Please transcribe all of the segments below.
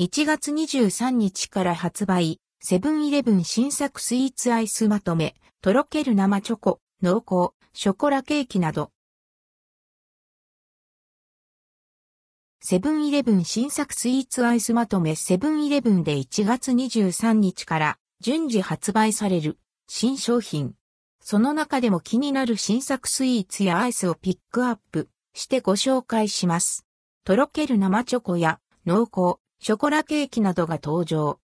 1月23日から発売、セブンイレブン新作スイーツアイスまとめ、とろける生チョコ、濃厚、ショコラケーキなど。セブンイレブン新作スイーツアイスまとめ。セブンイレブンで1月23日から順次発売される。新商品。その中でも気になる。新作スイーツやアイスをピックアップしてご紹介します。とろける生チョコや濃厚、ショコラケーキなどが登場。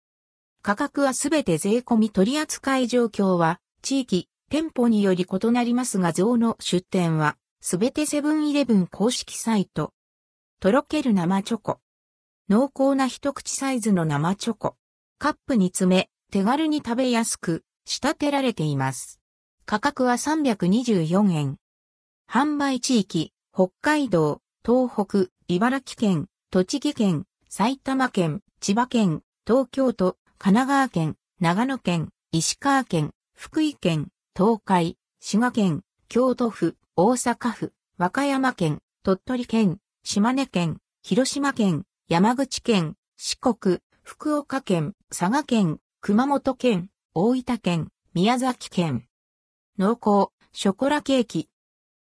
価格はすべて税込み取扱い状況は、地域、店舗により異なりますが像の出店は、すべてセブンイレブン公式サイト。とろける生チョコ。濃厚な一口サイズの生チョコ。カップに詰め、手軽に食べやすく、仕立てられています。価格は324円。販売地域、北海道、東北、茨城県、栃木県、埼玉県、千葉県、東京都、神奈川県、長野県、石川県、福井県、東海、滋賀県、京都府、大阪府、和歌山県、鳥取県、島根県、広島県、山口県、四国、福岡県、佐賀県、熊本県、大分県、宮崎県。濃厚、ショコラケーキ。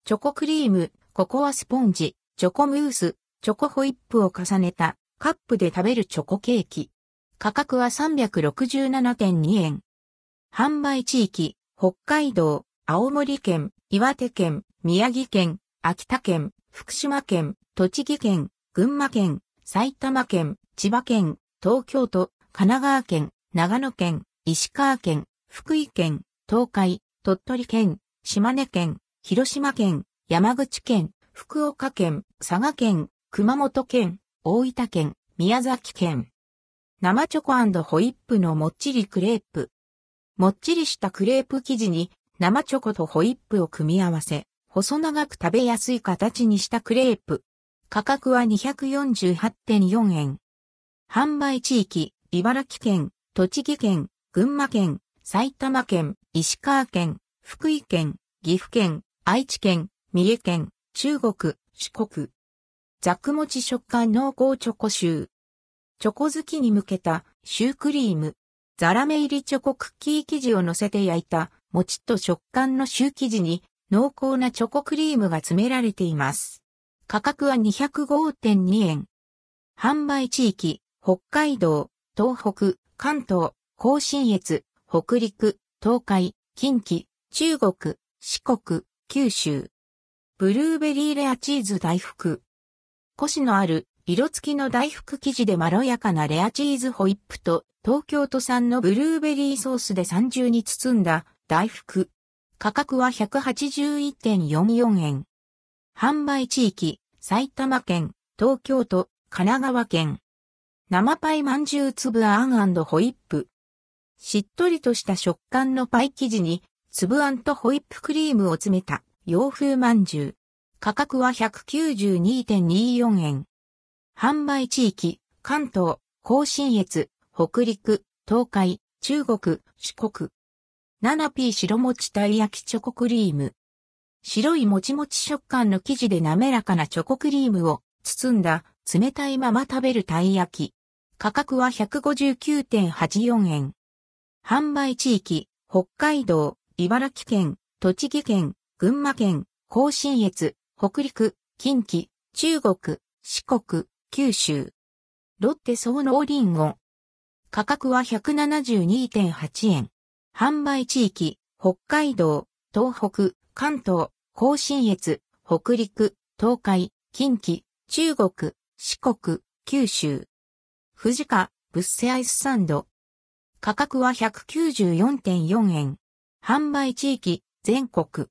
チョコクリーム、ココアスポンジ、チョコムース、チョコホイップを重ねたカップで食べるチョコケーキ。価格は367.2円。販売地域、北海道、青森県、岩手県、宮城県、秋田県、福島県、栃木県、群馬県、埼玉県、千葉県、東京都、神奈川県、長野県、石川県、福井県、東海、鳥取県、島根県、広島県、山口県、福岡県、佐賀県、熊本県、大分県、宮崎県。生チョコホイップのもっちりクレープ。もっちりしたクレープ生地に生チョコとホイップを組み合わせ、細長く食べやすい形にしたクレープ。価格は248.4円。販売地域、茨城県、栃木県、群馬県、埼玉県、石川県、福井県、岐阜県、愛知県、三重県、中国、四国。ザクモチ食感濃厚チョコシュー。チョコ好きに向けたシュークリーム。ザラメ入りチョコクッキー生地を乗せて焼いた、もちっと食感のシュー生地に濃厚なチョコクリームが詰められています。価格は205.2円。販売地域、北海道、東北、関東、甲信越、北陸、東海、近畿、中国、四国、九州。ブルーベリーレアチーズ大福。コシのある色付きの大福生地でまろやかなレアチーズホイップと東京都産のブルーベリーソースで三重に包んだ大福。価格は181.44円。販売地域、埼玉県、東京都、神奈川県。生パイまんじゅう粒あんホイップ。しっとりとした食感のパイ生地に粒あんとホイップクリームを詰めた洋風まんじゅう。価格は192.24円。販売地域、関東、甲信越、北陸、東海、中国、四国。7P 白餅たい焼きチョコクリーム。白いもちもち食感の生地で滑らかなチョコクリームを包んだ冷たいまま食べるたい焼き。価格は159.84円。販売地域、北海道、茨城県、栃木県、群馬県、甲信越、北陸、近畿、中国、四国、九州。ロッテ総農リンゴ。価格は172.8円。販売地域、北海道、東北、関東、甲信越、北陸、東海、近畿、中国、四国、九州。富士家、ブッセアイスサンド。価格は194.4円。販売地域、全国。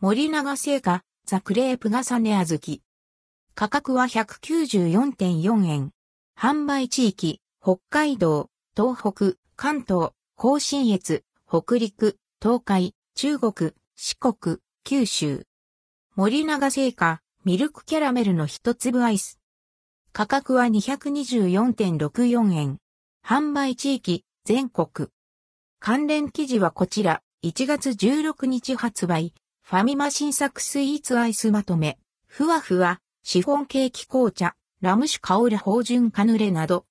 森永製菓、ザクレープ重ねあずき。価格は194.4円。販売地域、北海道、東北、関東、甲信越、北陸、東海、中国、四国、九州。森永製菓、ミルクキャラメルの一粒アイス。価格は224.64円。販売地域、全国。関連記事はこちら、1月16日発売。ファミマ新作スイーツアイスまとめ、ふわふわ、シフォンケーキ紅茶、ラム酒香る芳醇カヌレなど、